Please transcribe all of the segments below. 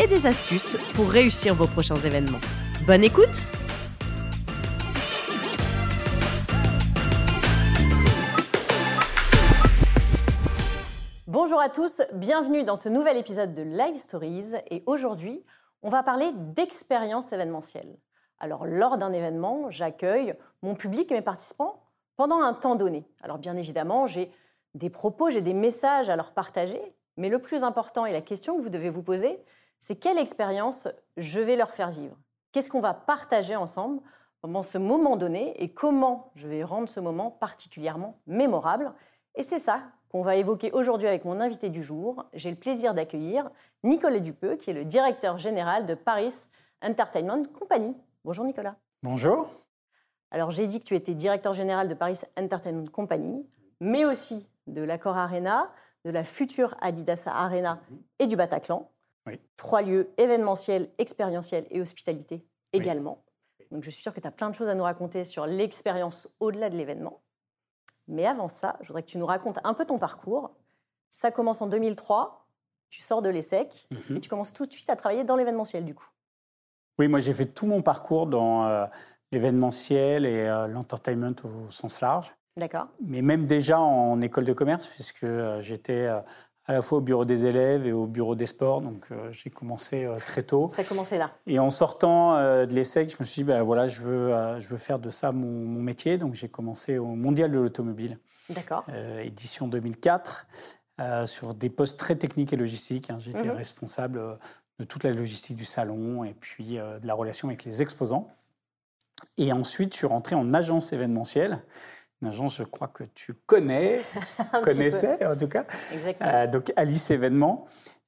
et des astuces pour réussir vos prochains événements. Bonne écoute Bonjour à tous, bienvenue dans ce nouvel épisode de Live Stories et aujourd'hui, on va parler d'expérience événementielle. Alors lors d'un événement, j'accueille mon public et mes participants pendant un temps donné. Alors bien évidemment, j'ai des propos, j'ai des messages à leur partager, mais le plus important et la question que vous devez vous poser, c'est quelle expérience je vais leur faire vivre? Qu'est-ce qu'on va partager ensemble pendant ce moment donné et comment je vais rendre ce moment particulièrement mémorable? Et c'est ça qu'on va évoquer aujourd'hui avec mon invité du jour. J'ai le plaisir d'accueillir Nicolas Dupeux, qui est le directeur général de Paris Entertainment Company. Bonjour Nicolas. Bonjour. Alors j'ai dit que tu étais directeur général de Paris Entertainment Company, mais aussi de l'Accor Arena, de la future Adidas Arena et du Bataclan. Trois lieux événementiels, expérientiels et hospitalité également. Donc je suis sûre que tu as plein de choses à nous raconter sur l'expérience au-delà de l'événement. Mais avant ça, je voudrais que tu nous racontes un peu ton parcours. Ça commence en 2003, tu sors de l'ESSEC mhm. et tu commences tout de suite à travailler dans l'événementiel du coup. Oui, moi j'ai fait tout mon parcours dans euh, l'événementiel et euh, l'entertainment au sens large. D'accord. Mais même déjà en école de commerce, puisque euh, j'étais à la fois au bureau des élèves et au bureau des sports, donc euh, j'ai commencé très tôt. Ça a commencé là. Et en sortant de l'ESSEC, je me suis dit, ben voilà, je veux, je veux faire de ça mon, métier. Donc j'ai commencé au Mondial de l'automobile. D'accord. édition 2004, sur des postes très techniques et logistiques. Hein. J'étais mhm. responsable de toute la logistique du salon et puis de la relation avec les exposants. Et ensuite, je suis rentré en agence événementielle agence, je crois que tu connais, connaissais en tout cas. Exactement. Euh, donc Alice Événements,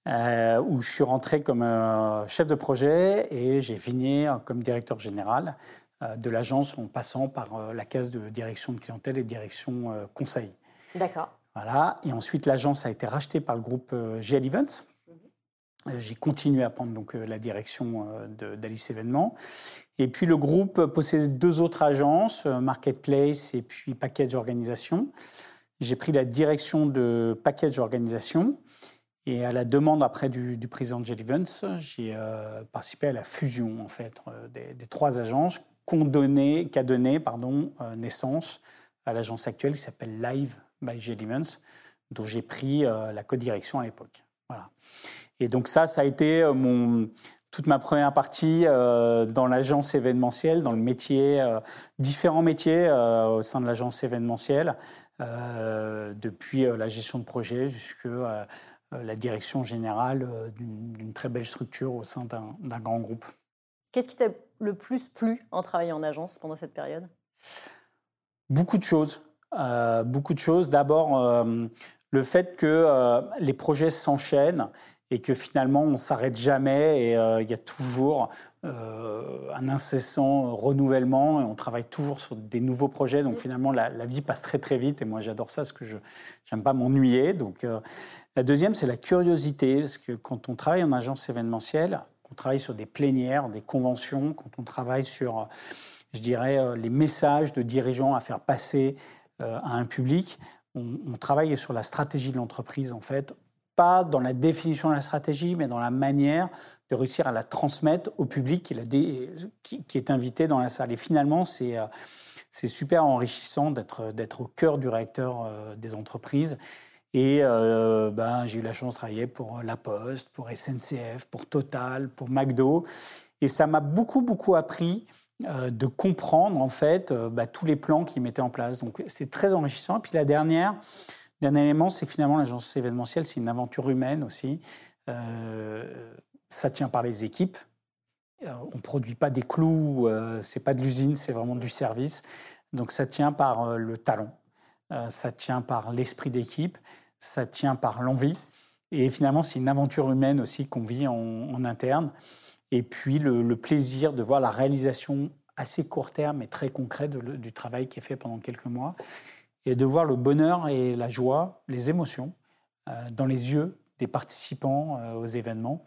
euh, où je suis rentré comme euh, chef de projet et j'ai fini comme directeur général de l'agence en passant par la case de direction de clientèle et direction conseil. D'accord. Voilà. Et ensuite, l'agence a été rachetée par le groupe GL Events. Mhm. J'ai continué à prendre donc la direction d'Alice Événements. Et puis le groupe possédait deux autres agences, euh, Marketplace et puis Package Organisation. J'ai pris la direction de Package Organisation. Et à la demande après du, président de Events, j'ai euh, participé à la fusion en fait euh, des, trois agences qu'a donné, pardon, naissance à l'agence actuelle qui s'appelle Live by Events, dont j'ai pris la co-direction à l'époque. Voilà. Et donc ça, ça a été mon, toute ma première partie euh, dans l'agence événementielle, dans le métier, euh, différents métiers euh, au sein de l'agence événementielle, depuis la gestion de projet jusqu'à la direction générale d'une très belle structure au sein d'un grand groupe. Qu'est-ce qui t'a le plus plu en travaillant en agence pendant cette période? Beaucoup de choses. beaucoup de choses. D'abord, le fait que les projets s'enchaînent et que finalement on s'arrête jamais et euh, il y a toujours euh, un incessant renouvellement et on travaille toujours sur des nouveaux projets. Donc finalement la, vie passe très très vite et moi j'adore ça parce que je n'aime pas m'ennuyer. Donc euh, la deuxième c'est la curiosité parce que quand on travaille en agence événementielle, qu'on travaille sur des plénières, des conventions, quand on travaille sur je dirais les messages de dirigeants à faire passer à un public, on, on travaille sur la stratégie de l'entreprise en fait pas dans la définition de la stratégie, mais dans la manière de réussir à la transmettre au public qui, est invité dans la salle. Et finalement, c'est euh, super enrichissant d'être au cœur du réacteur euh, des entreprises. Et euh, ben, j'ai eu la chance de travailler pour La Poste, pour SNCF, pour Total, pour McDo. Et ça m'a beaucoup, beaucoup appris de comprendre en fait bah, tous les plans qu'ils mettaient en place. Donc c'est très enrichissant. Et puis la dernière, Dernier élément, c'est finalement, l'agence événementielle, c'est une aventure humaine aussi. Euh, ça tient par les équipes. Euh, on ne produit pas des clous, euh, c'est pas de l'usine, c'est vraiment du service. Donc ça tient par le talent, ça tient par l'esprit d'équipe, ça tient par l'envie. Et finalement, c'est une aventure humaine aussi qu'on vit en, interne. et puis le, plaisir de voir la réalisation assez court terme et très concret du travail qui est fait pendant quelques mois, et de voir le bonheur et la joie, les émotions dans les yeux des participants aux événements.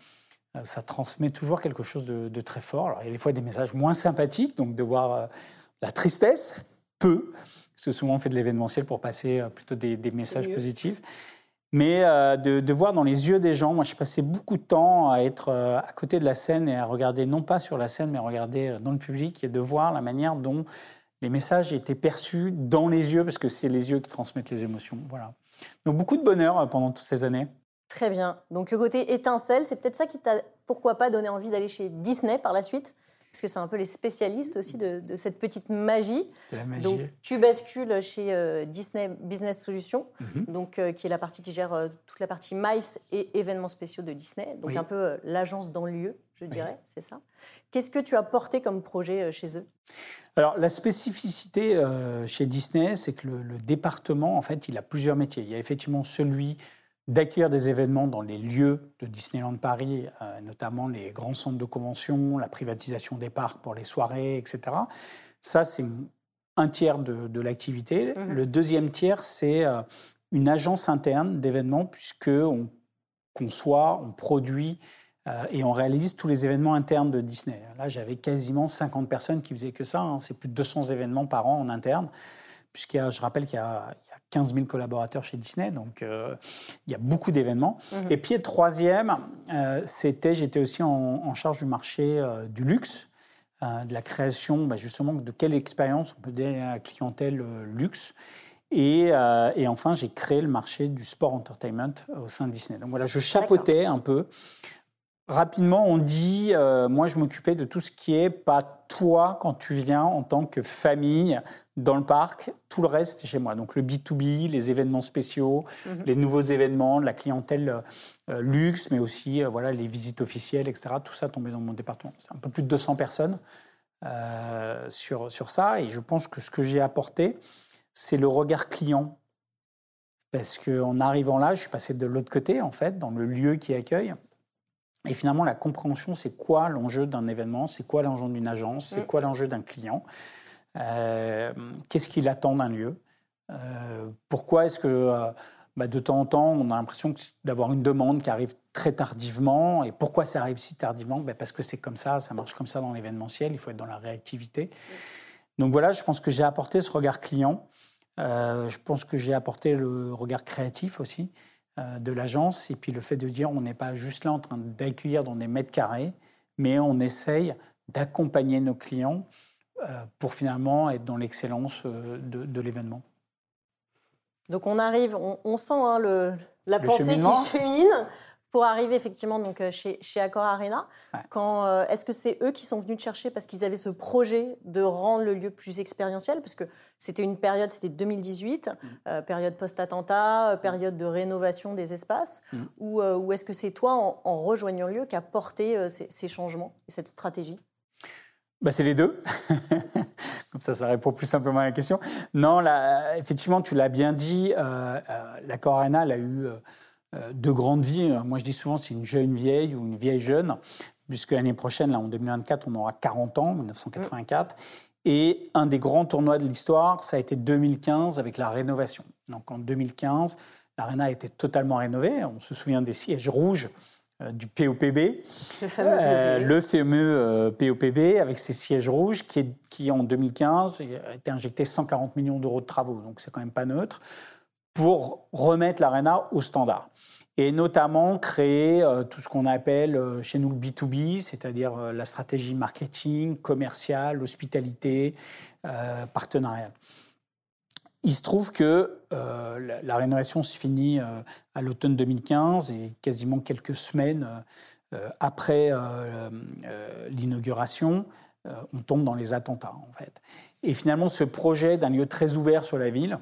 ça transmet toujours quelque chose de, très fort. Alors, il y a des fois des messages moins sympathiques, donc de voir la tristesse, peu, parce que souvent on fait de l'événementiel pour passer plutôt des, des messages positifs. Mais euh, de, voir dans les yeux des gens, moi, je passais beaucoup de temps à être euh, à côté de la scène et à regarder, non pas sur la scène, mais à regarder euh, dans le public et de voir la manière dont les messages étaient perçus dans les yeux, parce que c'est les yeux qui transmettent les émotions. Voilà. Donc beaucoup de bonheur pendant toutes ces années. Très bien. Donc le côté étincelle, c'est peut-être ça qui t'a, pourquoi pas, donné envie d'aller chez Disney par la suite? Parce que c'est un peu les spécialistes aussi de, cette petite magie. La magie. Donc, tu bascules chez euh, Disney Business Solutions, mhm. donc, euh, qui est la partie qui gère euh, toute la partie MICE et événements spéciaux de Disney, donc un peu l'agence dans le lieu, je dirais, c'est ça. Qu'est-ce que tu as porté comme projet chez eux? Alors, la spécificité chez Disney, c'est que le, le, département, en fait, il a plusieurs métiers. Il y a effectivement celui d'accueillir des événements dans les lieux de Disneyland Paris, euh, notamment les grands centres de convention, la privatisation des parcs pour les soirées, etc. Ça, c'est un tiers de, l'activité. Mhm. Le deuxième tiers, c'est euh, une agence interne d'événements, puisqu'on conçoit, on produit euh, et on réalise tous les événements internes de Disney. Là, j'avais quasiment 50 personnes qui faisaient que ça. Hein. C'est plus de 200 événements par an en interne puisqu'il je rappelle qu'il y a, 15 000 collaborateurs chez Disney, donc euh, il y a beaucoup d'événements. Mhm. Et puis, troisième, euh, c'était, j'étais aussi en, charge du marché euh, du luxe, de la création, bah, justement, de quelle expérience on peut donner à la clientèle luxe. Et, et enfin, j'ai créé le marché du sport entertainment au sein de Disney. Donc voilà, je chapeautais un peu Rapidement, on dit, euh, moi je m'occupais de tout ce qui est pas toi quand tu viens en tant que famille dans le parc, tout le reste chez moi. Donc le B2B, les événements spéciaux, mhm. les nouveaux événements, la clientèle euh, luxe, mais aussi euh, voilà, les visites officielles, etc. Tout ça tombait dans mon département. C'est un peu plus de 200 personnes sur, sur ça. Et je pense que ce que j'ai apporté, c'est le regard client. Parce qu'en arrivant là, je suis passé de l'autre côté, en fait, dans le lieu qui accueille. Et finalement, la compréhension, c'est quoi l'enjeu d'un événement, c'est quoi l'enjeu d'une agence, c'est mm. quoi l'enjeu d'un client, euh, qu'est-ce qu'il attend d'un lieu, euh, pourquoi est-ce que euh, bah, de temps en temps, on a l'impression d'avoir une demande qui arrive très tardivement, et pourquoi ça arrive si tardivement? Bah, Parce que c'est comme ça, ça marche comme ça dans l'événementiel, il faut être dans la réactivité. Donc voilà, je pense que j'ai apporté ce regard client, je pense que j'ai apporté le regard créatif aussi. Euh, de l'agence. Et puis le fait de dire on n'est pas juste là en train d'accueillir dans des mètres carrés, mais on essaye d'accompagner nos clients euh, pour finalement être dans l'excellence euh, de, l'événement. Donc on arrive, on, sent hein, le, la pensée qui chemine pour arriver effectivement donc euh, chez, chez Accor Arena. Quand euh, est-ce que c'est eux qui sont venus te chercher parce qu'ils avaient ce projet de rendre le lieu plus expérientiel? Parce que c'était une période, c'était 2018, mm. euh, période post-attentat, période de rénovation des espaces, mm. ou, ou est-ce que c'est toi en, rejoignant le lieu qui a porté ces, changements et cette stratégie? Bah, c'est les deux. Comme ça, ça répond plus simplement à la question. Non, là, effectivement, tu l'as bien dit, euh, l'Accor Arena a eu de grandes vies. Moi, je dis souvent, c'est une jeune vieille ou une vieille jeune, puisque l'année prochaine, là, en 2024, on aura 40 ans, 1984. Et un des grands tournois de l'histoire, ça a été 2015 avec la rénovation. Donc en 2015, l'Arena été totalement rénovée. On se souvient des sièges rouges euh, du POPB. Le fameux euh, le fameux POPB avec ses sièges rouges qui, qui, en 2015, a été injecté 140 millions d'euros de travaux. Donc c'est quand même pas neutre pour remettre l'ARENA au standard. Et notamment créer euh, tout ce qu'on appelle euh, chez nous le B2B, c'est-à-dire euh, la stratégie marketing, commerciale, hospitalité, partenariale. Il se trouve que la, rénovation se finit à l'automne 2015 et quasiment quelques semaines après l'inauguration, on tombe dans les attentats en fait. Et finalement, ce projet d'un lieu très ouvert sur la ville,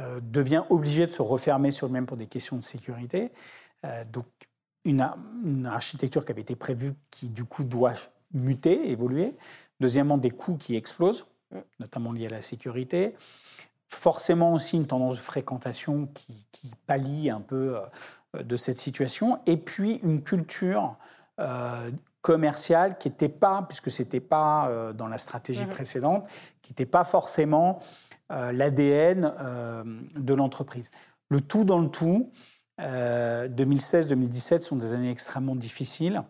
euh, devient obligé de se refermer sur le même pour des questions de sécurité. Euh, donc, une, architecture qui avait été prévue qui, du coup, doit muter, évoluer. Deuxièmement, des coûts qui explosent, notamment liés à la sécurité. Forcément aussi une tendance de fréquentation qui, qui pallie un peu euh, de cette situation. Et puis une culture commercial qui n'était pas, puisque ce n'était pas dans la stratégie mhm. précédente, qui n'était pas forcément l'ADN euh, de l'entreprise. Le tout dans le tout, 2016-2017 sont des années extrêmement difficiles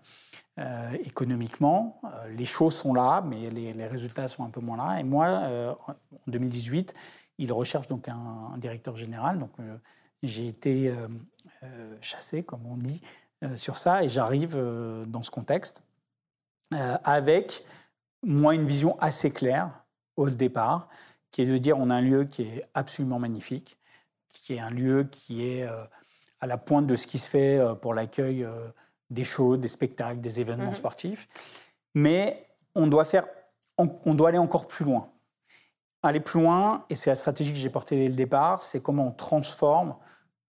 économiquement. les choses sont là, mais les, résultats sont un peu moins là. Et moi, en 2018, il recherche donc un, directeur général. Donc j'ai été chassé, comme on dit, euh, sur ça et j'arrive euh, dans ce contexte euh, avec, moi, une vision assez claire au départ, qui est de dire on a un lieu qui est absolument magnifique, qui est un lieu qui est à la pointe de ce qui se fait pour l'accueil des shows, des spectacles, des événements mhm. sportifs. Mais on doit, faire, on, doit aller encore plus loin. Aller plus loin, et c'est la stratégie que j'ai portée dès le départ, c'est comment on transforme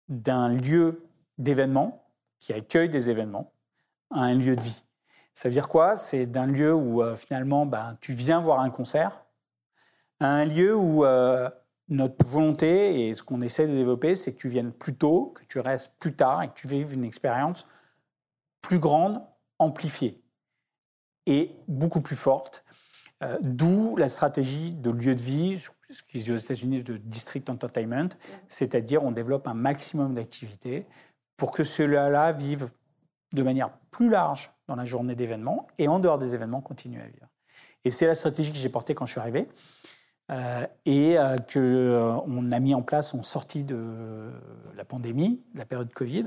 d'un lieu d'événement qui accueille des événements à un lieu de vie. Ça veut dire quoi? C'est d'un lieu où euh, finalement ben, tu viens voir un concert, à un lieu où euh, notre volonté et ce qu'on essaie de développer, c'est que tu viennes plus tôt, que tu restes plus tard et que tu vives une expérience plus grande, amplifiée et beaucoup plus forte. Euh, d'où la stratégie de lieu de vie, ce qu'ils disent aux États-Unis de district entertainment, c'est-à-dire on développe un maximum d'activités pour que ceux-là vivent de manière plus large dans la journée d'événements et en dehors des événements continuent à vivre. Et c'est la stratégie que j'ai portée quand je suis arrivé euh, et euh, qu'on euh, a mis en place en sortie de la pandémie, de la période Covid.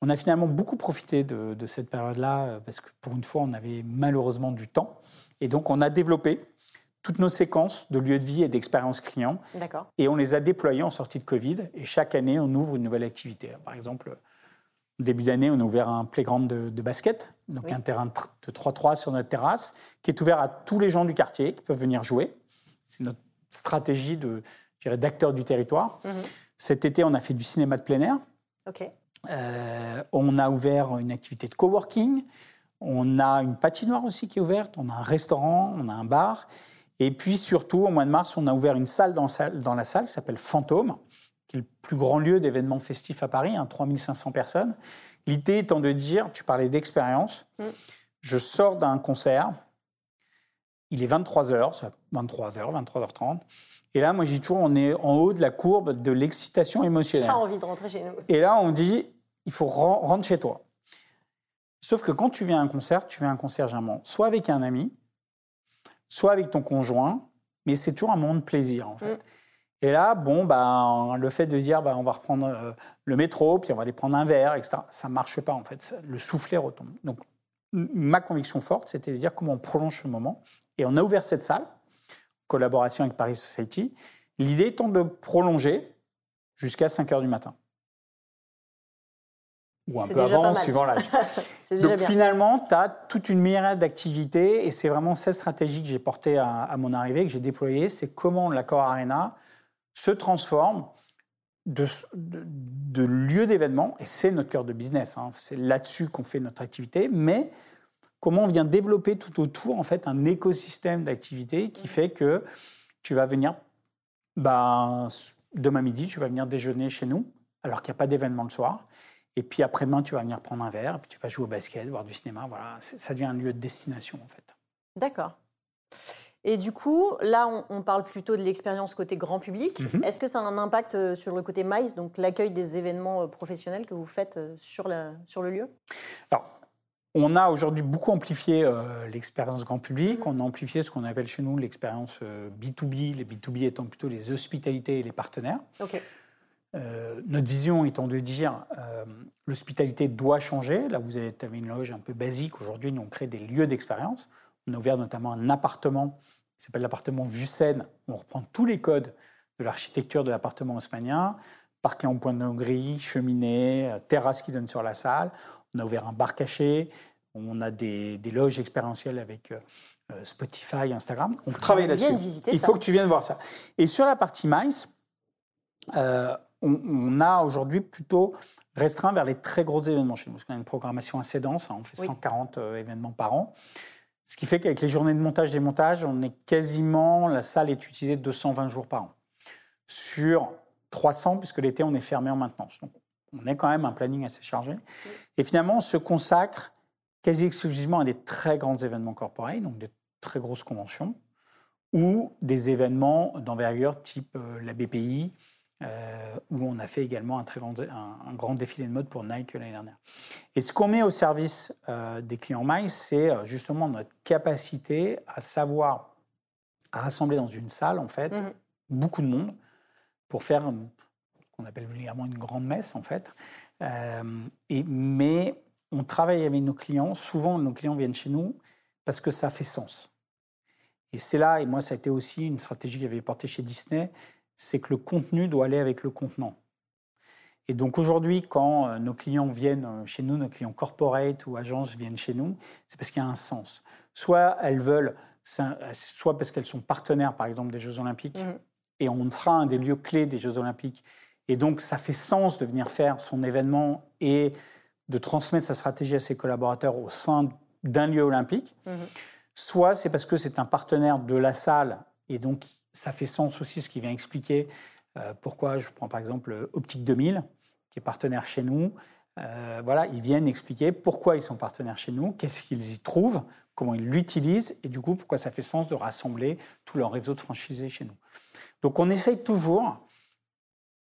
On a finalement beaucoup profité de, de cette période-là parce que pour une fois, on avait malheureusement du temps. Et donc, on a développé toutes nos séquences de lieux de vie et d'expérience client. Et on les a déployées en sortie de Covid. Et chaque année, on ouvre une nouvelle activité. Par exemple, au début d'année, on a ouvert un playground de, basket, donc un terrain de 3-3 sur notre terrasse, qui est ouvert à tous les gens du quartier qui peuvent venir jouer. C'est notre stratégie de, d'acteurs du territoire. Mhm. Cet été, on a fait du cinéma de plein air. Euh, on a ouvert une activité de coworking. On a une patinoire aussi qui est ouverte. On a un restaurant, on a un bar. Et puis surtout, au mois de mars, on a ouvert une salle dans, la salle qui s'appelle Fantôme, qui est le plus grand lieu d'événements festifs à Paris, hein, 3500 personnes. L'idée étant de dire, tu parlais d'expérience, mm. je sors d'un concert, il est 23h, 23h, 23h30, et là, moi, j'ai toujours, on est en haut de la courbe de l'excitation émotionnelle. Pas envie de rentrer chez nous. Et là, on dit, il faut rentrer chez toi. Sauf que quand tu viens à un concert, tu viens à un concert généralement soit avec un ami, soit avec ton conjoint, mais c'est toujours un moment de plaisir, en fait. Mm. Et là, bon, bah, le fait de dire, bah, on va reprendre euh, le métro, puis on va aller prendre un verre, etc., ça ne marche pas, en fait. Le soufflet retombe. Donc, ma conviction forte, c'était de dire comment on prolonge ce moment. Et on a ouvert cette salle, collaboration avec Paris Society, l'idée étant de prolonger jusqu'à 5 heures du matin. Ou un peu avant, suivant l'âge. Donc finalement, tu as toute une myriade d'activités et c'est vraiment cette stratégie que j'ai portée à, mon arrivée, que j'ai déployée, c'est comment l'accord Arena se transforme de, de, lieu d'événement, et c'est notre cœur de business, hein. c'est là-dessus qu'on fait notre activité, mais comment on vient développer tout autour en fait un écosystème d'activités qui fait que tu vas venir, bah, demain midi, tu vas venir déjeuner chez nous, alors qu'il n'y a pas d'événement le soir. Et puis après-demain, tu vas venir prendre un verre, puis tu vas jouer au basket, voir du cinéma. Voilà, ça devient un lieu de destination en fait. D'accord. Et du coup, là, on, parle plutôt de l'expérience côté grand public. Mhm. Est-ce que ça a un impact euh, sur le côté MICE, donc l'accueil des événements euh, professionnels que vous faites euh, sur, la, sur le lieu? Alors, on a aujourd'hui beaucoup amplifié l'expérience grand public. On a amplifié ce qu'on appelle chez nous l'expérience B2B, les B2B étant plutôt les hospitalités et les partenaires. OK. Euh, notre vision étant de dire euh, l'hospitalité doit changer. Là, vous avez, une loge un peu basique. Aujourd'hui, nous, on crée des lieux d'expérience. On a ouvert notamment un appartement qui s'appelle l'appartement Vucène. On reprend tous les codes de l'architecture de l'appartement haussmanien. Parquet en point de gris, cheminée, euh, terrasse qui donne sur la salle. On a ouvert un bar caché. On a des, loges expérientielles avec Spotify, Instagram. On travaille là-dessus. Il faut que tu viennes voir ça. Et sur la partie MICE, on, a aujourd'hui plutôt restreint vers les très gros événements chez nous, parce qu'on a une programmation assez dense, hein, on fait 140 euh, événements par an. Ce qui fait qu'avec les journées de montage démontage, on est quasiment, la salle est utilisée 220 jours par an. Sur 300, puisque l'été, on est fermé en maintenance. Donc, on est quand même un planning assez chargé. Et finalement, on se consacre quasi exclusivement à des très grands événements corporels, donc des très grosses conventions, ou des événements d'envergure type euh, la BPI, euh, où on a fait également un, très grand, un, grand défilé de mode pour Nike l'année dernière. Et ce qu'on met au service euh, des clients MICE, c'est justement notre capacité à savoir à rassembler dans une salle, en fait, mmh. beaucoup de monde pour faire qu'on appelle vulgairement une grande messe, en fait. et, mais on travaille avec nos clients. Souvent, nos clients viennent chez nous parce que ça fait sens. Et c'est là, et moi, ça a été aussi une stratégie que j'avais portée chez Disney, c'est que le contenu doit aller avec le contenant. Et donc aujourd'hui, quand euh, nos clients viennent euh, chez nous, nos clients corporate ou agences viennent chez nous, c'est parce qu'il y a un sens. Soit elles veulent, soit parce qu'elles sont partenaires, par exemple, des Jeux Olympiques, mmh. et on sera un des lieux clés des Jeux Olympiques. Et donc, ça fait sens de venir faire son événement et de transmettre sa stratégie à ses collaborateurs au sein d'un lieu olympique, mhm. soit c'est parce que c'est un partenaire de la salle et donc ça fait sens aussi ce qui vient expliquer euh, pourquoi, je prends par exemple Optique 2000, qui est partenaire chez nous. Euh, voilà, ils viennent expliquer pourquoi ils sont partenaires chez nous, qu'est-ce qu'ils y trouvent, comment ils l'utilisent et du coup pourquoi ça fait sens de rassembler tout leur réseau de franchisés chez nous. Donc on essaye toujours,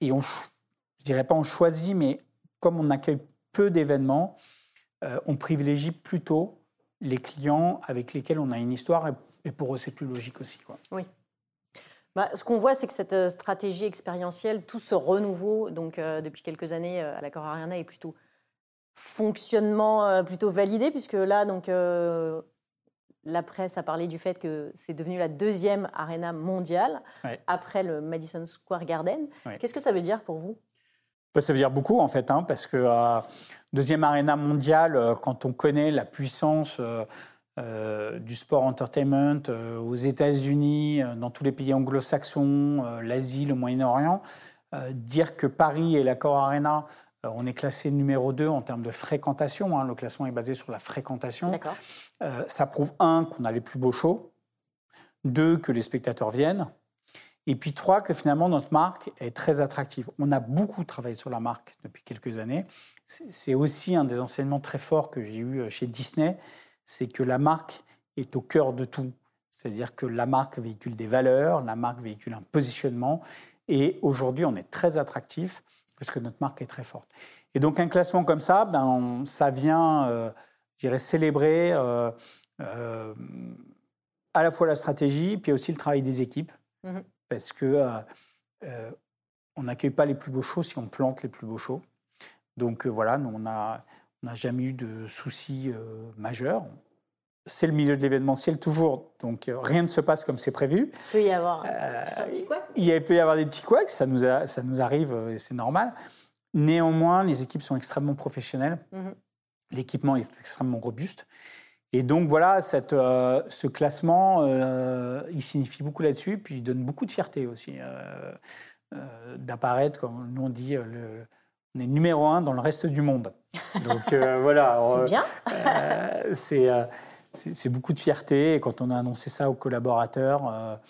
et on, je dirais pas on choisit, mais comme on accueille peu d'événements, euh, on privilégie plutôt les clients avec lesquels on a une histoire et, pour eux c'est plus logique aussi. Quoi. Oui. Bah, ce qu'on voit, c'est que cette euh, stratégie expérientielle, tout ce renouveau, donc euh, depuis quelques années à la Cor Arena, est plutôt fonctionnement plutôt validé, puisque là, donc, la presse a parlé du fait que c'est devenu la deuxième arena mondiale après le Madison Square Garden. Qu'est-ce que ça veut dire pour vous? Bah, ça veut dire beaucoup en fait, hein, parce que euh, deuxième aréna mondiale, euh, quand on connaît la puissance euh, du sport entertainment aux États-Unis, dans tous les pays anglo-saxons, l'Asie, le Moyen-Orient, dire que Paris et l'accord Arena, on est classé numéro 2 en termes de fréquentation. Hein, le classement est basé sur la fréquentation. ça prouve un qu'on a les plus beaux shows, deux que les spectateurs viennent. Et puis trois, que finalement notre marque est très attractive. On a beaucoup travaillé sur la marque depuis quelques années. C'est aussi un des enseignements très forts que j'ai eu euh, chez Disney, c'est que la marque est au cœur de tout. C'est-à-dire que la marque véhicule des valeurs, la marque véhicule un positionnement. Et aujourd'hui, on est très attractif parce que notre marque est très forte. Et donc un classement comme ça, ben, ça vient, euh, je dirais, célébrer euh, à la fois la stratégie, puis aussi le travail des équipes. Mmh parce que euh, euh, on n'accueille pas les plus beaux shows si on plante les plus beaux shows. Donc euh, voilà, nous, on n'a jamais eu de soucis majeurs. C'est le milieu de l'événementiel toujours, donc rien ne se passe comme c'est prévu. Il peut y avoir un petit couac Il peut y avoir des petits couacs, ça nous, ça nous arrive et c'est normal. Néanmoins, les équipes sont extrêmement professionnelles. Mmh L'équipement est extrêmement robuste. Et donc voilà, cette, euh, ce classement, euh, il signifie beaucoup là-dessus, puis il donne beaucoup de fierté aussi euh, d'apparaître, comme nous on dit, le, on est numéro un dans le reste du monde. Donc voilà. c'est bien. c'est, c'est beaucoup de fierté. Et quand on a annoncé ça aux collaborateurs,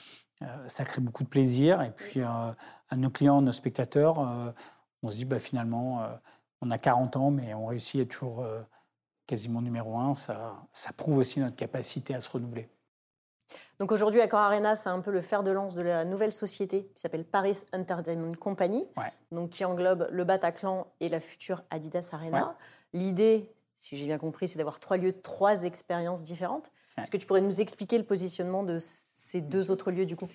ça crée beaucoup de plaisir. Et puis à nos clients, nos spectateurs, on se dit bah, finalement, on a 40 ans, mais on réussit à être toujours quasiment numéro un, ça, ça prouve aussi notre capacité à se renouveler. Donc aujourd'hui, Accor Arena, c'est un peu le fer de lance de la nouvelle société qui s'appelle Paris Entertainment Company, donc qui englobe le Bataclan et la future Adidas Arena. L'idée, si j'ai bien compris, c'est d'avoir trois lieux, trois expériences différentes. Est-ce que tu pourrais nous expliquer le positionnement de ces deux autres lieux du coup?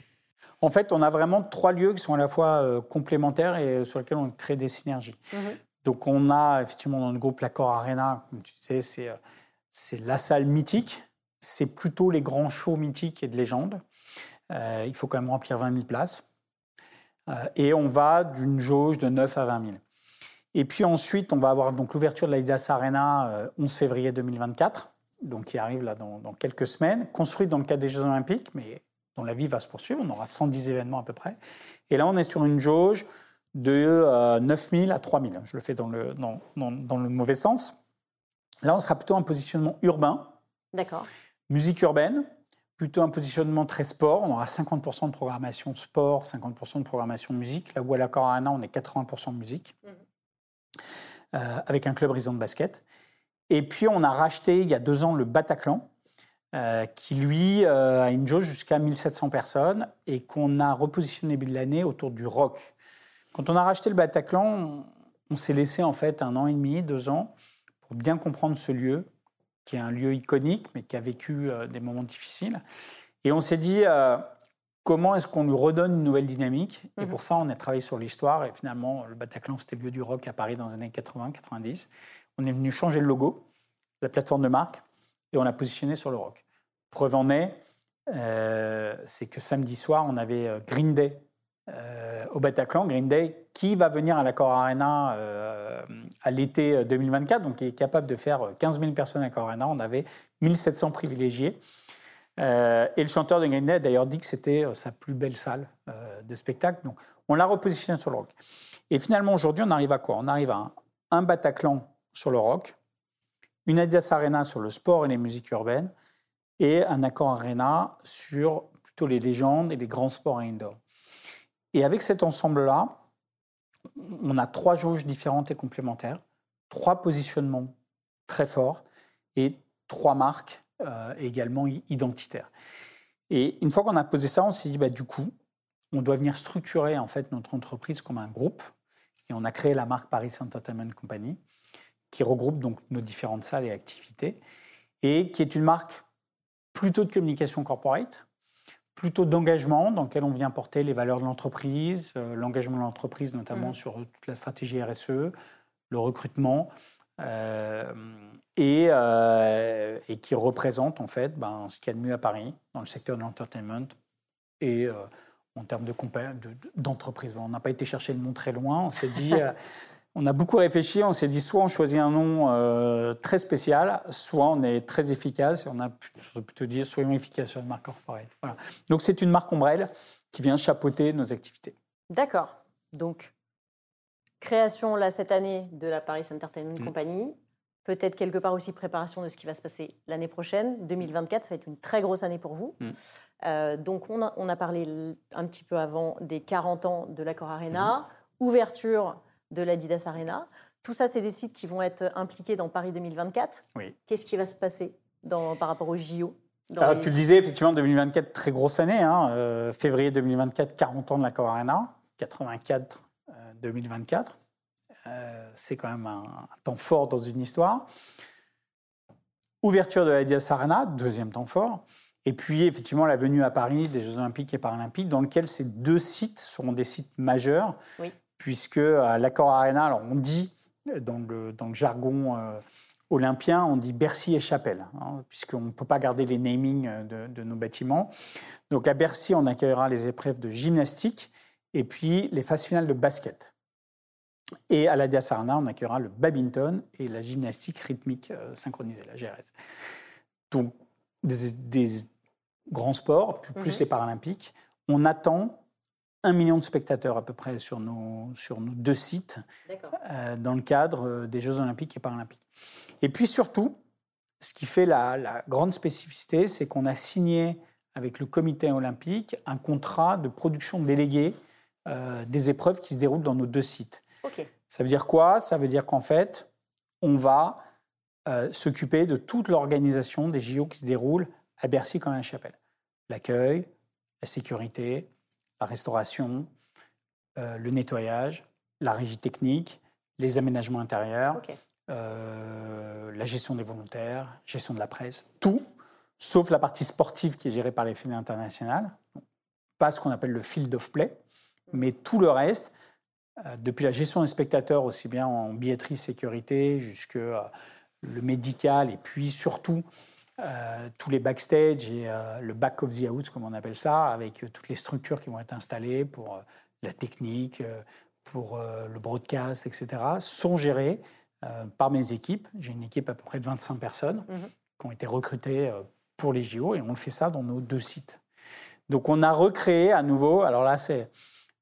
En fait, on a vraiment trois lieux qui sont à la fois euh, complémentaires et sur lesquels on crée des synergies. Mhm. Donc on a effectivement dans le groupe l'Accord Arena, comme tu sais, c'est, euh, c'est la salle mythique. C'est plutôt les grands shows mythiques et de légende. Euh, il faut quand même remplir 20 000 places. Euh, et on va d'une jauge de 9 à 20 000. Et puis ensuite, on va avoir donc l'ouverture de l'Aidas Arena 11 février 2024, donc qui arrive là dans, dans, quelques semaines, construite dans le cadre des Jeux Olympiques, mais dont la vie va se poursuivre. On aura 110 événements à peu près. Et là, on est sur une jauge de 9 000 à 3 000. Je le fais dans le, dans, dans, le mauvais sens. Là, on sera plutôt un positionnement urbain. D'accord. Musique urbaine, plutôt un positionnement très sport. On aura 50% de programmation sport, 50% de programmation musique. Là où à la Arena, on est 80% de musique. Mhm. Euh, avec un club Rison de basket. Et puis, on a racheté il y a deux ans le Bataclan, qui lui a une jauge jusqu'à 1700 personnes et qu'on a repositionné début de l'année autour du rock. Quand on a racheté le Bataclan, on s'est laissé en fait un an et demi, deux ans, pour bien comprendre ce lieu, qui est un lieu iconique, mais qui a vécu euh, des moments difficiles. Et on s'est dit, euh, comment est-ce qu'on lui redonne une nouvelle dynamique? Et mhm. pour ça, on a travaillé sur l'histoire. Et finalement, le Bataclan, c'était le lieu du rock à Paris dans les années 80-90. On est venu changer le logo, la plateforme de marque, et on l'a positionné sur le rock. Preuve en est, euh, c'est que samedi soir, on avait Green Day euh, au Bataclan, Green Day, qui va venir à l'Accor Arena euh, à l'été 2024, donc qui est capable de faire 15 000 personnes à l'Accor Arena. On avait 1700 privilégiés. Euh, et le chanteur de Green Day d'ailleurs dit que c'était sa plus belle salle de spectacle. Donc on l'a repositionné sur le rock. Et finalement, aujourd'hui, on arrive à quoi? On arrive à un, Bataclan sur le rock, une Adidas Arena sur le sport et les musiques urbaines, et un Accor Arena sur plutôt les légendes et les grands sports indoor. Et avec cet ensemble-là, on a trois jauges différentes et complémentaires, trois positionnements très forts et trois marques euh, également identitaires. Et une fois qu'on a posé ça, on s'est dit, bah, du coup, on doit venir structurer en fait notre entreprise comme un groupe. Et on a créé la marque Paris Entertainment Company, qui regroupe donc nos différentes salles et activités, et qui est une marque plutôt de communication corporate, plutôt d'engagement dans lequel on vient porter les valeurs de l'entreprise, euh, l'engagement de l'entreprise notamment mmh. sur toute la stratégie RSE, le recrutement, et, euh, et, qui représente en fait ben, ce qu'il y a de mieux à Paris dans le secteur de l'entertainment et en termes d'entreprise. De, on n'a pas été chercher le nom très loin, on s'est dit On a beaucoup réfléchi, on s'est dit soit on choisit un nom euh, très spécial, soit on est très efficace, et on a plutôt dire soyons efficaces sur une marque corporate. Voilà. Donc c'est une marque ombrelle qui vient chapeauter nos activités. D'accord. Donc, création là cette année de la Paris Entertainment mm. Company, peut-être quelque part aussi préparation de ce qui va se passer l'année prochaine. 2024, ça va être une très grosse année pour vous. Mm. Euh, donc on a, on a, parlé un petit peu avant des 40 ans de l'Accor Arena, mm. ouverture de l'Adidas Arena. Tout ça, c'est des sites qui vont être impliqués dans Paris 2024. Oui. Qu'est-ce qui va se passer dans, par rapport au JO Alors, Tu le disais, effectivement, 2024, très grosse année. Hein. Euh, février 2024, 40 ans de l'Accor Arena. 84 2024. Euh, c'est quand même un, temps fort dans une histoire. Ouverture de l'Adidas Arena, deuxième temps fort. Et puis, effectivement, la venue à Paris des Jeux Olympiques et Paralympiques, dans lequel ces deux sites seront des sites majeurs. Oui puisque à l'Accor Arena, alors on dit dans le, dans le jargon euh, olympien, on dit Bercy et Chapelle, hein, puisqu'on ne peut pas garder les namings de, de, nos bâtiments. Donc à Bercy, on accueillera les épreuves de gymnastique et puis les phases finales de basket. Et à la Dias Arena, on accueillera le badminton et la gymnastique rythmique euh, synchronisée, la GRS. Donc des, grands sports, plus, mhm. les Paralympiques. On attend un million de spectateurs à peu près sur nos, sur nos deux sites euh, dans le cadre euh, des Jeux olympiques et paralympiques. Et puis surtout, ce qui fait la, grande spécificité, c'est qu'on a signé avec le comité olympique un contrat de production déléguée euh, des épreuves qui se déroulent dans nos deux sites. Ça veut dire quoi? Ça veut dire qu'en fait, on va s'occuper de toute l'organisation des JO qui se déroulent à Bercy comme à la Chapelle. L'accueil, la sécurité, la restauration, euh, le nettoyage, la régie technique, les aménagements intérieurs, euh, la gestion des volontaires, gestion de la presse, tout, sauf la partie sportive qui est gérée par les fédérations internationales, pas ce qu'on appelle le field of play, mais tout le reste, euh, depuis la gestion des spectateurs, aussi bien en billetterie, sécurité, jusque le médical, et puis surtout euh, tous les backstage et euh, le back of the house, comme on appelle ça, avec euh, toutes les structures qui vont être installées pour la technique, pour le broadcast, etc., sont gérés par mes équipes. J'ai une équipe à peu près de 25 personnes mhm. qui ont été recrutées pour les JO et on fait ça dans nos deux sites. Donc on a recréé à nouveau, alors là c'est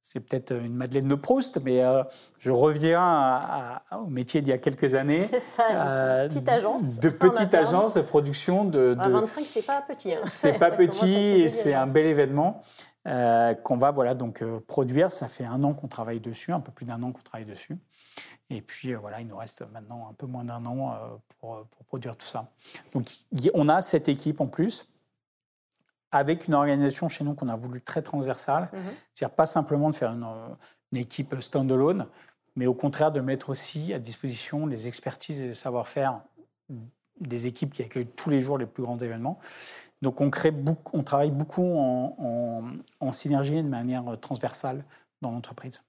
c'est peut-être une Madeleine de Proust, mais euh, je reviens au métier d'il y a quelques années. C'est ça, une euh, petite agence. De petite agence de production de. de... 25, c'est pas petit. Hein. C'est pas petit et c'est un bel événement euh, qu'on va voilà donc produire. Ça fait un an qu'on travaille dessus, un peu plus d'un an qu'on travaille dessus. Et puis voilà, il nous reste maintenant un peu moins d'un an pour, pour, produire tout ça. Donc on a cette équipe en plus avec une organisation chez nous qu'on a voulu très transversale, mhm. c'est-à-dire pas simplement de faire une, une équipe standalone, mais au contraire de mettre aussi à disposition les expertises et les savoir-faire des équipes qui accueillent tous les jours les plus grands événements. Donc on, crée beaucoup, on travaille beaucoup en, synergie de manière transversale dans l'entreprise.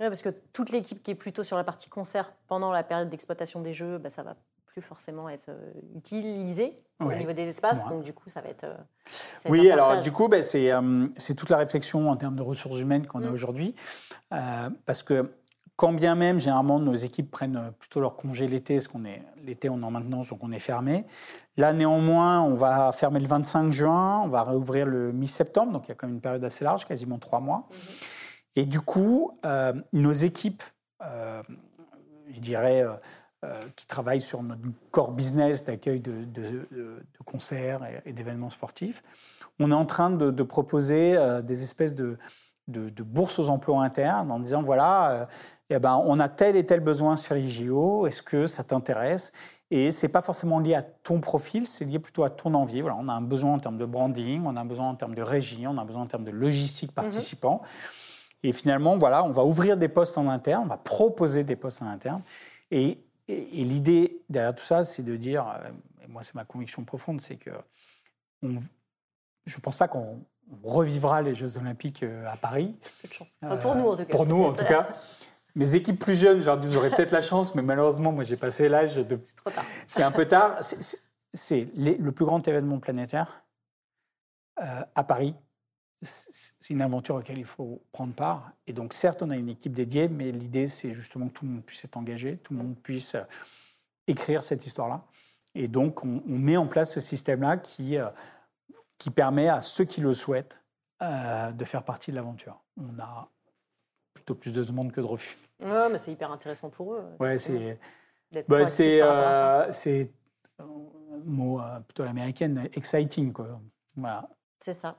Oui, parce que toute l'équipe qui est plutôt sur la partie concert pendant la période d'exploitation des jeux, bah, ça va plus forcément être euh, utilisé au niveau des espaces. Donc, du coup, ça va être. Euh, oui, alors, du coup, bah, euh, c'est toute la réflexion en termes de ressources humaines qu'on a mm. aujourd'hui. parce que quand bien même, généralement, nos équipes prennent plutôt leur congé l'été, parce qu'on est l'été, on est en maintenance, donc on est fermé. Là, néanmoins, on va fermer le 25 juin, on va réouvrir le mi-septembre, donc il y a quand même une période assez large, quasiment trois mois. Mhm. Et du coup, euh, nos équipes, je dirais, qui travaillent sur notre core business d'accueil de, concerts et, d'événements sportifs, on est en train de, proposer des espèces de, bourses aux emplois internes en disant voilà, eh ben, on a tel et tel besoin sur IGO, est-ce que ça t'intéresse? Et ce n'est pas forcément lié à ton profil, c'est lié plutôt à ton envie. Voilà, on a un besoin en termes de branding, on a un besoin en termes de régie, on a un besoin en termes de logistique mhm. participant. Et finalement, voilà, on va ouvrir des postes en interne, on va proposer des postes en interne. Et, l'idée derrière tout ça, c'est de dire, euh, et moi c'est ma conviction profonde, c'est que je ne pense pas qu'on revivra les Jeux Olympiques euh, à Paris. Peu de chance. pour nous en tout cas. Pour nous en tout cas. Mes équipes plus jeunes, genre, vous aurez peut-être la chance, mais malheureusement, moi, j'ai passé l'âge de. C'est trop tard. C'est un peu tard. C'est le plus grand événement planétaire euh, à Paris. C'est une aventure auquel il faut prendre part. Et donc, certes, on a une équipe dédiée, mais l'idée, c'est justement que tout le monde puisse être engagé, tout le monde puisse euh, écrire cette histoire-là. Et donc, on, met en place ce système-là qui, euh, qui permet à ceux qui le souhaitent de faire partie de l'aventure. On a plutôt plus de demandes que de refus. Ouais, mais c'est hyper intéressant pour eux. Ouais, c'est. Bah, c'est euh, c'est mot euh, plutôt l'américaine, exciting quoi. Voilà. C'est ça.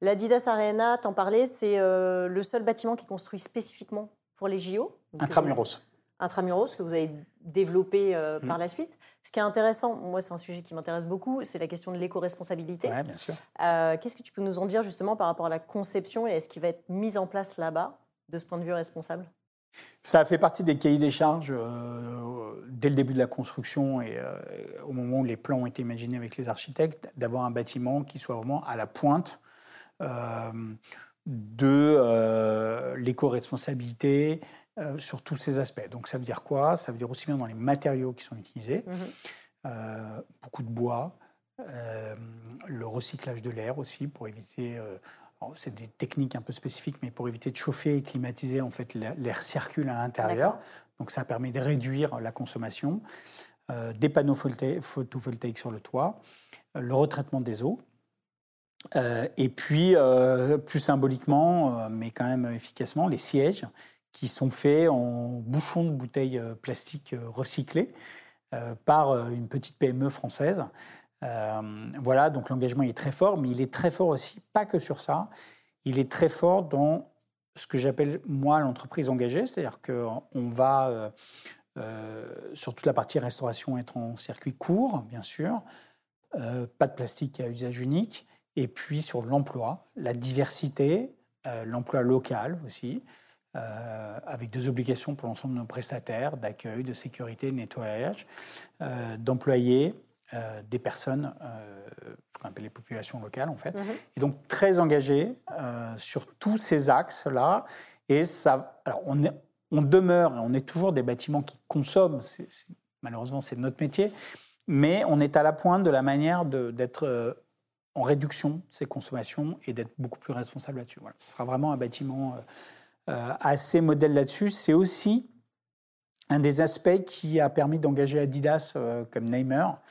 L'Adidas Arena, t'en parlais, c'est euh, le seul bâtiment qui est construit spécifiquement pour les JO. Intramuros. Intramuros que vous avez développé mmh. par la suite. Ce qui est intéressant, moi c'est un sujet qui m'intéresse beaucoup, c'est la question de l'éco-responsabilité. Ouais, bien sûr. Qu'est-ce que tu peux nous en dire justement par rapport à la conception et à ce qui va être mis en place là-bas de ce point de vue responsable? Ça a fait partie des cahiers des charges euh, dès le début de la construction et euh, au moment où les plans ont été imaginés avec les architectes, d'avoir un bâtiment qui soit vraiment à la pointe euh, de l'éco-responsabilité sur tous ces aspects. Donc ça veut dire quoi? Ça veut dire aussi bien dans les matériaux qui sont utilisés, mmh beaucoup de bois, le recyclage de l'air aussi pour éviter c'est des techniques un peu spécifiques, mais pour éviter de chauffer et climatiser, en fait, l'air circule à l'intérieur. Donc ça permet de réduire la consommation. Euh, des panneaux photovoltaïques sur le toit, euh, le retraitement des eaux. Euh, et puis, plus symboliquement, mais quand même efficacement, les sièges qui sont faits en bouchons de bouteilles plastiques recyclés par une petite PME française. Euh, voilà, donc l'engagement est très fort, mais il est très fort aussi, pas que sur ça, il est très fort dans ce que j'appelle moi l'entreprise engagée, c'est-à-dire qu'on va euh, euh, sur toute la partie restauration être en circuit court, bien sûr, pas de plastique à usage unique, et puis sur l'emploi, la diversité, l'emploi local aussi, avec des obligations pour l'ensemble de nos prestataires d'accueil, de sécurité, de nettoyage, euh, des personnes, euh, ce qu'on appelle les populations locales en fait, mhm. et donc très engagées euh, sur tous ces axes-là. Et ça, alors on, est, on demeure, on est toujours des bâtiments qui consomment, malheureusement c'est notre métier, mais on est à la pointe de la manière d'être en réduction de ces consommations et d'être beaucoup plus responsable là-dessus. Ce sera vraiment un bâtiment assez modèle là-dessus. C'est aussi un des aspects qui a permis d'engager Adidas comme Neymar.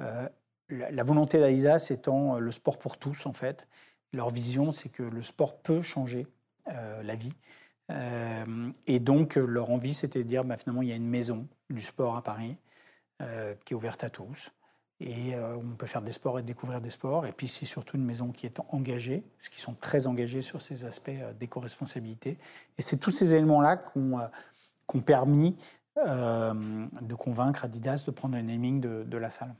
Euh, la volonté d'Adidas étant euh, le sport pour tous, en fait. Leur vision, c'est que le sport peut changer euh, la vie. et donc, leur envie, c'était de dire, bah, finalement, il y a une maison du sport à Paris qui est ouverte à tous. Et on peut faire des sports et découvrir des sports. Et puis, c'est surtout une maison qui est engagée, parce qu'ils sont très engagés sur ces aspects d'éco-responsabilité. Et c'est tous ces éléments-là qu'on qui ont permis de convaincre Adidas de prendre le naming de la salle.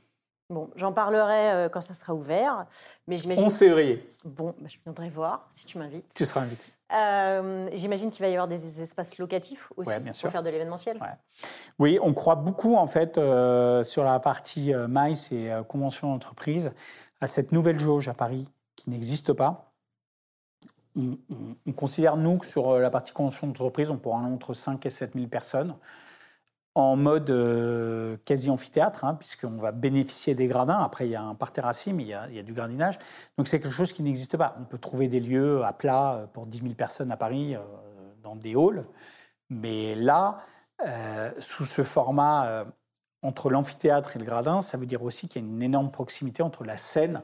Bon, j'en parlerai euh, quand ça sera ouvert. Mais j'imagine. 11 février. Bon, bah, je viendrai voir si tu m'invites. Tu seras invité. Euh, j'imagine qu'il va y avoir des espaces locatifs aussi pour faire de l'événementiel. Oui, on croit beaucoup en fait euh, sur la partie MICE et convention d'entreprise à cette nouvelle jauge à Paris qui n'existe pas. On, on, considère, nous, que sur la partie convention d'entreprise, on pourra aller entre 5 et 7 000 personnes en mode euh, quasi amphithéâtre, hein, puisqu'on va bénéficier des gradins. Après, il y a un parterre assis, mais il y a, il y a du gradinage. Donc c'est quelque chose qui n'existe pas. On peut trouver des lieux à plat euh, pour 10 000 personnes à Paris, euh, dans des halls. Mais là, sous ce format entre l'amphithéâtre et le gradin, ça veut dire aussi qu'il y a une énorme proximité entre la scène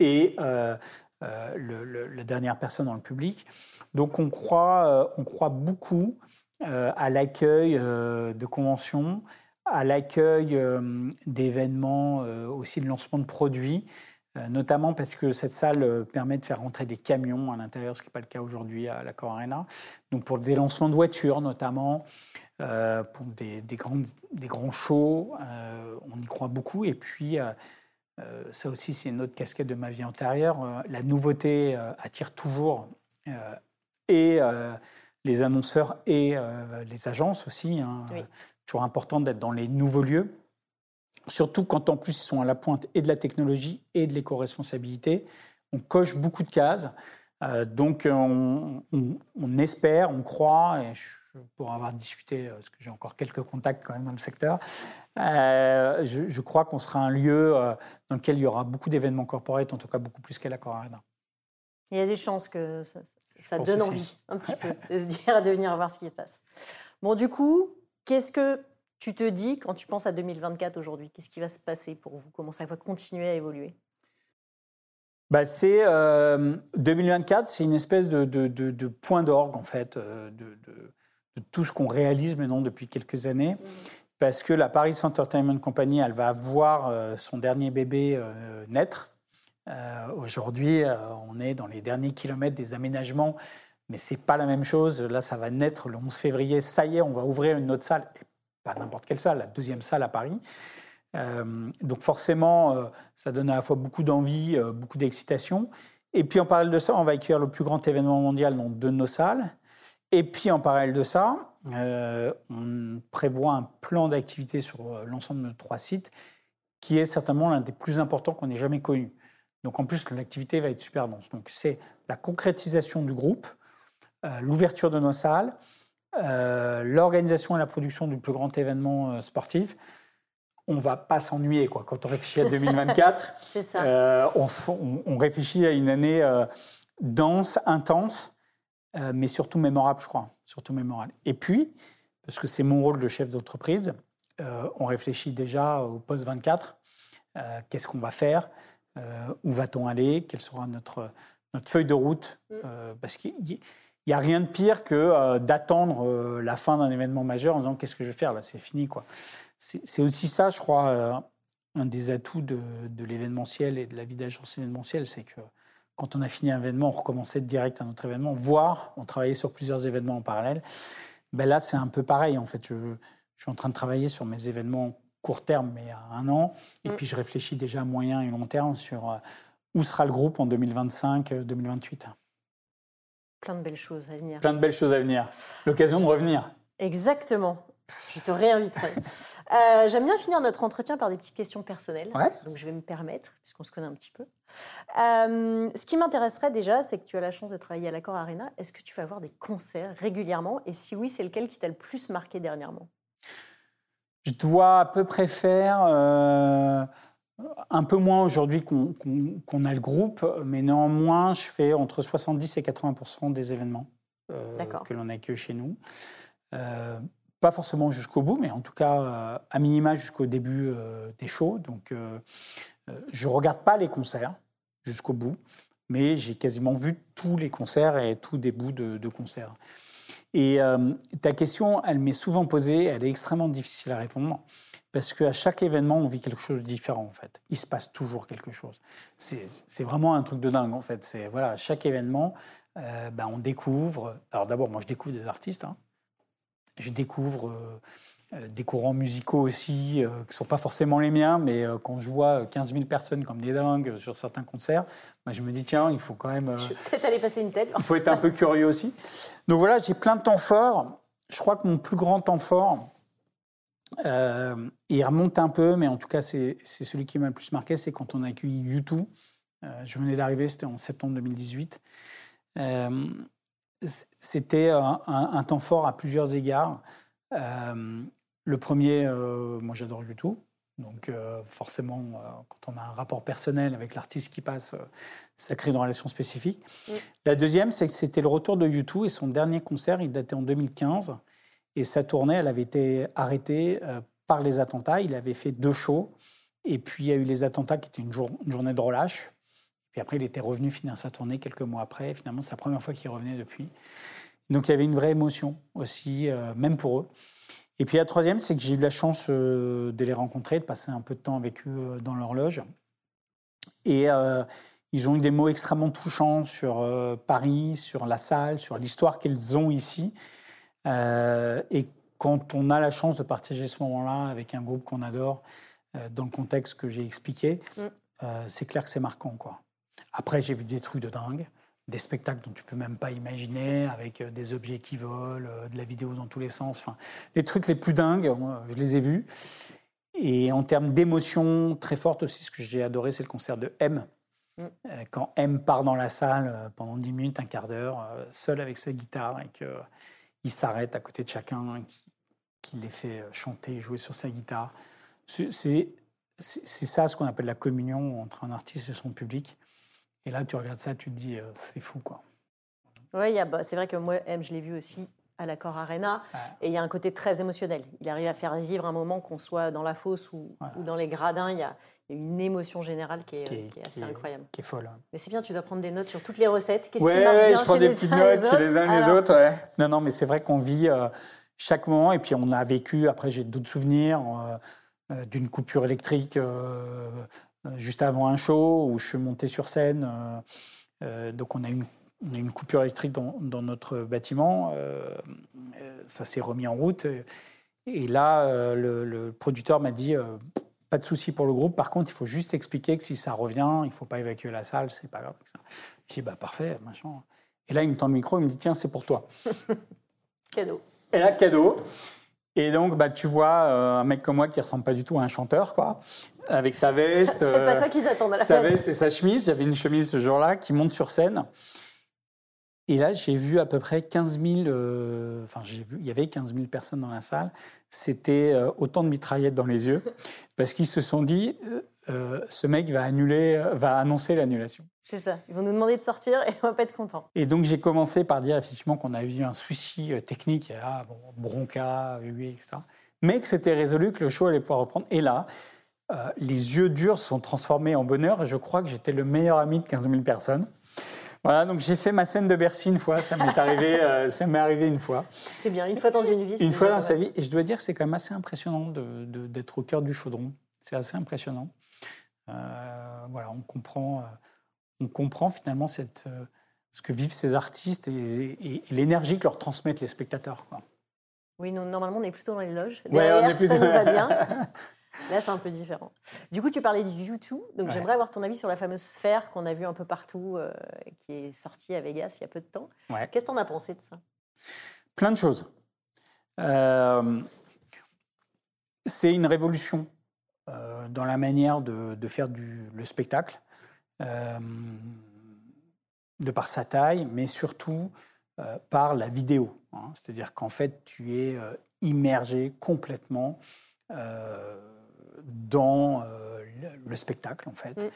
et le, la dernière personne dans le public. Donc on croit, on croit beaucoup à l'accueil euh, de conventions, à l'accueil euh, d'événements, aussi de lancement de produits, notamment parce que cette salle permet de faire rentrer des camions à l'intérieur, ce qui n'est pas le cas aujourd'hui à l'Accor Arena. Donc pour des lancements de voitures notamment, pour des grands shows, on y croit beaucoup. Et puis, ça aussi, c'est une autre casquette de ma vie antérieure. la nouveauté attire toujours. et les annonceurs et euh, les agences aussi. Hein. Toujours important d'être dans les nouveaux lieux. Surtout quand en plus ils sont à la pointe et de la technologie et de l'éco-responsabilité. On coche beaucoup de cases. Euh, donc on, espère, on croit, et je, pour avoir discuté, euh, parce que j'ai encore quelques contacts quand même dans le secteur, je, crois qu'on sera un lieu dans lequel il y aura beaucoup d'événements corporate, en tout cas beaucoup plus qu'à la Arena. Il y a des chances que ça, donne envie un petit peu de se dire de venir voir ce qui se passe. Bon, du coup, qu'est-ce que tu te dis quand tu penses à 2024 aujourd'hui? Qu'est-ce qui va se passer pour vous? Comment ça va continuer à évoluer? Bah, c'est 2024, euh, c'est une espèce de, de, point d'orgue en fait euh, de, tout ce qu'on réalise maintenant depuis quelques années, mmh. parce que la Paris Entertainment Company, elle va avoir euh, son dernier bébé naître euh, aujourd'hui, euh, on est dans les derniers kilomètres des aménagements, mais c'est pas la même chose. Là, ça va naître le 11 février. Ça y est, on va ouvrir une autre salle, pas n'importe quelle salle, la deuxième salle à Paris. Euh, donc forcément, ça donne à la fois beaucoup d'envie, beaucoup d'excitation. Et puis en parallèle de ça, on va accueillir le plus grand événement mondial dans deux de nos salles. Et puis en parallèle de ça, on prévoit un plan d'activité sur l'ensemble de nos trois sites qui est certainement l'un des plus importants qu'on ait jamais connu. Donc en plus, l'activité va être super dense. Donc c'est la concrétisation du groupe, euh, l'ouverture de nos salles, euh, l'organisation et la production du plus grand événement euh, sportif. On ne va pas s'ennuyer quoi. Quand on réfléchit à 2024, ça. On, on, réfléchit à une année dense, intense, mais surtout mémorable, je crois. Surtout mémorable. Et puis, parce que c'est mon rôle de chef d'entreprise, on réfléchit déjà au post 24. Qu'est-ce qu'on va faire où va-t-on aller? Quelle sera notre, notre feuille de route? Mm. euh, Parce qu'il n'y a rien de pire que euh, d'attendre la fin d'un événement majeur en disant qu'est-ce que je vais faire? Là, c'est fini quoi. C'est aussi ça, je crois, un des atouts de, l'événementiel et de la vie d'agence événementielle, c'est que quand on a fini un événement, on recommençait direct à notre événement, voire on travaillait sur plusieurs événements en parallèle. Ben là, c'est un peu pareil. En fait, je, je, suis en train de travailler sur mes événements court terme, mais à un an. Et mm. puis je réfléchis déjà à moyen et long terme sur euh, où sera le groupe en 2025-2028. Euh, Plein de belles choses à venir. Plein de belles choses à venir. L'occasion de revenir. Exactement. Je te réinviterai. Euh, j'aime bien finir notre entretien par des petites questions personnelles. Donc je vais me permettre, puisqu'on se connaît un petit peu. ce qui m'intéresserait déjà, c'est que tu as la chance de travailler à l'Accor Arena. Est-ce que tu vas avoir des concerts régulièrement? Et si oui, c'est lequel qui t'a le plus marqué dernièrement? Je dois à peu près faire euh, un peu moins aujourd'hui qu'on a le groupe, mais néanmoins, je fais entre 70 et 80% des événements euh, que l'on accueille chez nous. Euh, pas forcément jusqu'au bout, mais en tout cas, à minima jusqu'au début des shows. Donc, je ne regarde pas les concerts jusqu'au bout, mais j'ai quasiment vu tous les concerts et tous des bouts de, de concerts. Et euh, ta question, elle m'est souvent posée, elle est extrêmement difficile à répondre, parce qu'à chaque événement, on vit quelque chose de différent, en fait. Il se passe toujours quelque chose. C'est vraiment un truc de dingue, en fait. C'est voilà, à chaque événement, euh, ben, on découvre. Alors d'abord, moi, je découvre des artistes. Hein. je découvre des courants musicaux aussi, qui ne sont pas forcément les miens, mais quand je vois 15 000 personnes comme des dingues sur certains concerts, moi, je me dis, tiens, il faut quand même... je vais peut-être aller passer une tête. Il faut être un peu curieux aussi. Donc voilà, j'ai plein de temps forts. Je crois que mon plus grand temps fort, euh, il remonte un peu, mais en tout cas, c'est celui qui m'a le plus marqué, c'est quand on a accueilli YouTube. Euh, je venais d'arriver, c'était en septembre 2018. Euh, c'était un, temps fort à plusieurs égards. Le premier, moi j'adore YouTube. Donc forcément, quand on a un rapport personnel avec l'artiste qui passe, ça crée une relation spécifique. La deuxième, c'est que c'était le retour de YouTube et son dernier concert, il datait en 2015. Et sa tournée, elle avait été arrêtée euh, par les attentats. Il avait fait deux shows. Et puis, il y a eu les attentats qui étaient une, journée de relâche. Puis après, il était revenu finir sa tournée quelques mois après. Finalement, c'est la première fois qu'il revenait depuis. Donc, il y avait une vraie émotion aussi, euh, même pour eux. Et puis, la troisième, c'est que j'ai eu la chance euh, de les rencontrer, de passer un peu de temps avec eux dans leur loge. Et ils ont eu des mots extrêmement touchants sur Paris, sur la salle, sur l'histoire qu'ils ont ici. Euh, et quand on a la chance de partager ce moment-là avec un groupe qu'on adore, euh, dans le contexte que j'ai expliqué, mm. euh, c'est clair que c'est marquant. Quoi. Après, j'ai vu des trucs de dingue, des spectacles dont tu peux même pas imaginer, avec des objets qui volent, de la vidéo dans tous les sens. Enfin, les trucs les plus dingues, je les ai vus. Et en termes d'émotion très forte aussi, ce que j'ai adoré, c'est le concert de M. Mm. Quand M part dans la salle pendant 10 minutes, un quart d'heure, seul avec sa guitare, et que il s'arrête à côté de chacun, qui, les fait chanter, jouer sur sa guitare. C'est ça ce qu'on appelle la communion entre un artiste et son public. Et là, tu regardes ça, tu te dis, euh, c'est fou, quoi. Oui, bah, c'est vrai que moi, M, je l'ai vu aussi à l'accord Arena. Et il y a un côté très émotionnel. Il arrive à faire vivre un moment qu'on soit dans la fosse ou, ou dans les gradins. Il y a, une émotion générale qui est, assez incroyable. Qui est folle. Mais c'est bien, tu dois prendre des notes sur toutes les recettes. Qu'est-ce qui marche bien je prends des petites notes chez les uns et les autres. Ouais. Non, non, mais c'est vrai qu'on vit euh, chaque moment. Et puis on a vécu, après j'ai d'autres souvenirs, euh, euh, d'une coupure électrique juste avant un show où je suis monté sur scène. donc on a une, une coupure électrique dans, dans notre bâtiment. ça s'est remis en route. Et là, le, le producteur m'a dit pas de souci pour le groupe. Par contre, il faut juste expliquer que si ça revient, il ne faut pas évacuer la salle, c'est pas grave. Je dis, bah parfait, machin. Et là, il me tend le micro, il me dit, tiens, c'est pour toi. cadeau. Et là, cadeau. Et donc, bah, tu vois euh, un mec comme moi qui ressemble pas du tout à un chanteur, quoi, avec sa veste. c'est pas toi qui attendent à la Sa veste et sa chemise. J'avais une chemise ce jour-là qui monte sur scène. Et là, j'ai vu à peu près 15 000, euh, enfin, j'ai vu, il y avait 15 000 personnes dans la salle. C'était euh, autant de mitraillettes dans les yeux, parce qu'ils se sont dit, euh, ce mec va annuler, va annoncer l'annulation. C'est ça. Ils vont nous demander de sortir et on va pas être content. Et donc j'ai commencé par dire effectivement qu'on avait eu un souci technique, ah, bon, bronca, oui, etc. Mais que c'était résolu, que le show allait pouvoir reprendre. Et là, les yeux durs sont transformés en bonheur. Et je crois que j'étais le meilleur ami de 15 000 personnes. Voilà, donc j'ai fait ma scène de Bercy une fois, ça m'est arrivé, euh, ça m'est arrivé une fois. C'est bien, une fois dans une vie. Une fois dans sa vie, et je dois dire que c'est quand même assez impressionnant d'être au cœur du chaudron. C'est assez impressionnant. Euh, voilà, on comprend, euh, on comprend finalement cette, ce que vivent ces artistes et, l'énergie que leur transmettent les spectateurs. Quoi. Oui, normalement, on est plutôt dans les loges. Derrière, on est ça nous va bien. Là, c'est un peu différent. Du coup, tu parlais du YouTube. Donc, j'aimerais avoir ton avis sur la fameuse sphère qu'on a vue un peu partout, euh, qui est sortie à Vegas il y a peu de temps. Qu'est-ce que tu en as pensé de ça? Plein de choses. Euh, c'est une révolution euh, dans la manière de, faire du, le spectacle, de par sa taille, mais surtout par la vidéo. Hein. C'est-à-dire qu'en fait, tu es immergé complètement dans euh, le spectacle, en fait. Mm.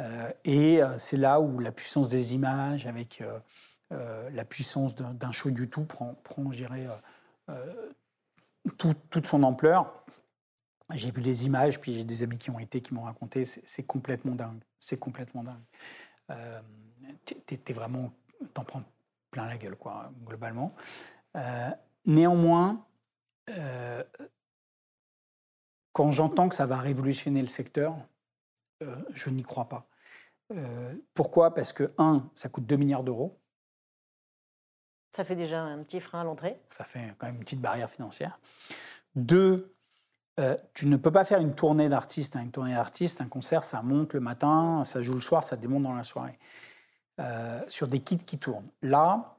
Euh, et euh, c'est là où la puissance des images, avec la puissance d'un show du tout, prend, prend je dirais, toute son ampleur. J'ai vu les images, puis j'ai des amis qui ont été, qui m'ont raconté, c'est complètement dingue. C'est complètement dingue. Euh, T'es vraiment, t'en prends plein la gueule, quoi, globalement. néanmoins, quand j'entends que ça va révolutionner le secteur, euh, je n'y crois pas. Euh, pourquoi? Parce que, un, ça coûte 2 milliards d'euros. Ça fait déjà un petit frein à l'entrée? Ça fait quand même une petite barrière financière. Deux, euh, tu ne peux pas faire une tournée d'artistes. Hein. Une tournée d'artistes, un concert, ça monte le matin, ça joue le soir, ça démonte dans la soirée. Euh, sur des kits qui tournent. Là,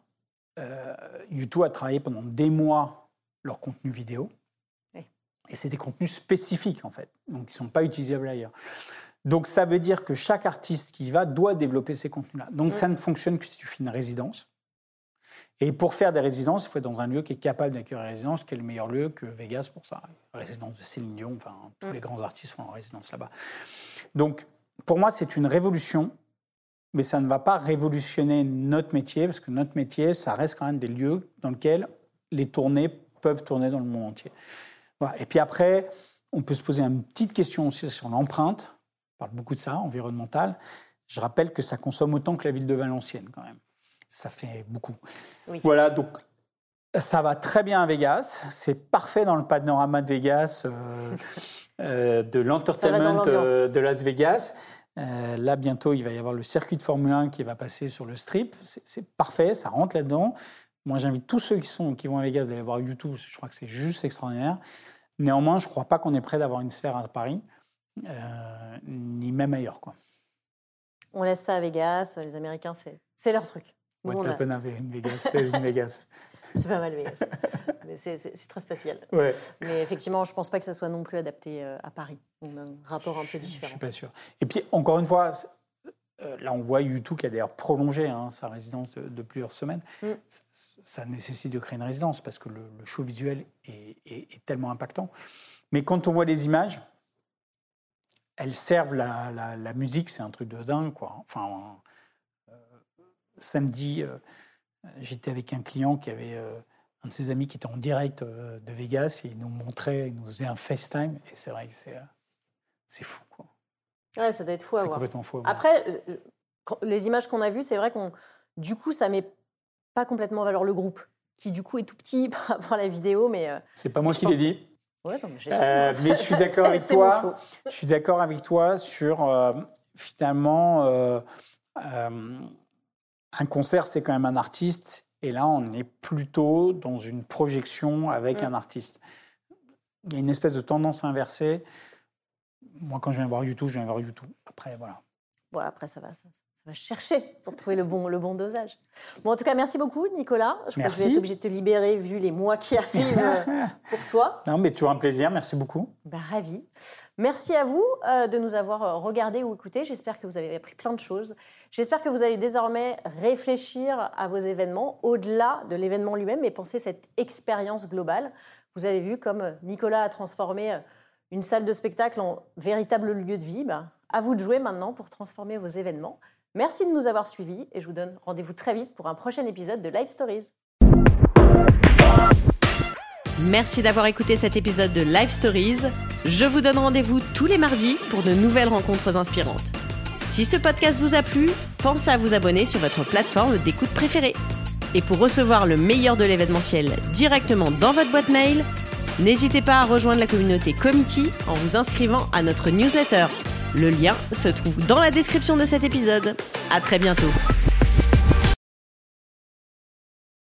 euh, YouTube a travaillé pendant des mois leur contenu vidéo. Et c'est des contenus spécifiques, en fait. Donc, ils ne sont pas utilisables ailleurs. Donc, ça veut dire que chaque artiste qui y va doit développer ces contenus-là. Donc, ça ne fonctionne que si tu fais une résidence. Et pour faire des résidences, il faut être dans un lieu qui est capable d'accueillir une résidence, qui est le meilleur lieu que Vegas pour ça. La résidence de Céline Dion, enfin, tous mm. les grands artistes font leur résidence là-bas. Donc, pour moi, c'est une révolution, mais ça ne va pas révolutionner notre métier, parce que notre métier, ça reste quand même des lieux dans lesquels les tournées peuvent tourner dans le monde entier. Voilà. Et puis après, on peut se poser une petite question aussi sur l'empreinte. On parle beaucoup de ça, environnementale. Je rappelle que ça consomme autant que la ville de Valenciennes, quand même ça fait beaucoup. Voilà, donc ça va très bien à Vegas. C'est parfait dans le panorama de Vegas, euh, euh, de l'entertainment euh, de Las Vegas. là, bientôt, il va y avoir le circuit de Formule 1 qui va passer sur le strip. C'est parfait, ça rentre là-dedans. Moi, j'invite tous ceux qui, sont, qui vont à Vegas d'aller voir YouTube. Je crois que c'est juste extraordinaire. Néanmoins, je ne crois pas qu'on est prêt d'avoir une sphère à Paris, ni même ailleurs. Quoi. On laisse ça à Vegas. Les Américains, c'est leur truc. What happened a... Vegas stays in Vegas. c'est pas mal Vegas. Mais c'est très spécial. Mais effectivement, je ne pense pas que ça soit non plus adapté euh, à Paris. Un rapport un peu différent. Je ne suis pas sûr. Et puis, encore une fois, euh, là, on voit YouTube qui a d'ailleurs prolongé hein, sa résidence de, plusieurs semaines. Mm. Ça, nécessite de créer une résidence parce que le, show visuel est, est, tellement impactant. Mais quand on voit les images, elles servent la, la, la musique, c'est un truc de dingue. Quoi. Enfin, samedi, euh, j'étais avec un client qui avait euh, un de ses amis qui était en direct euh, de Vegas et il nous montrait, il nous faisait un FaceTime et c'est vrai que c'est, c'est fou. Quoi. Ouais, ça doit être fou à c'est complètement fou. Après, les images qu'on a vues, c'est vrai qu'on, du coup, ça met pas complètement en valeur le groupe, qui du coup est tout petit par rapport à la vidéo, mais. c'est pas moi qui l'ai dit. Ouais, mais, mais, je suis d'accord avec toi. Je suis d'accord avec toi sur finalement un concert, c'est quand même un artiste, et là, on est plutôt dans une projection avec mm. un artiste. Il y a une espèce de tendance inversée. Moi, quand je viens voir YouTube, je viens voir YouTube. Après, voilà. Bon, après, ça va, ça, va chercher pour trouver le bon, le bon dosage. Bon, en tout cas, merci beaucoup, Nicolas. Je pense que je vais être obligée de te libérer vu les mois qui arrivent euh, pour toi. Non, mais toujours un plaisir. Merci beaucoup. Ben, ravi. Merci à vous euh, de nous avoir euh, regardé ou écouté. J'espère que vous avez appris plein de choses. J'espère que vous allez désormais réfléchir à vos événements au-delà de l'événement lui-même et penser cette expérience globale. Vous avez vu comme Nicolas a transformé une salle de spectacle en véritable lieu de vie. Ben, à vous de jouer maintenant pour transformer vos événements. Merci de nous avoir suivis et je vous donne rendez-vous très vite pour un prochain épisode de Live Stories. Merci d'avoir écouté cet épisode de Live Stories. Je vous donne rendez-vous tous les mardis pour de nouvelles rencontres inspirantes. Si ce podcast vous a plu, pensez à vous abonner sur votre plateforme d'écoute préférée. Et pour recevoir le meilleur de l'événementiel directement dans votre boîte mail, n'hésitez pas à rejoindre la communauté Committee en vous inscrivant à notre newsletter. Le lien se trouve dans la description de cet épisode. À très bientôt.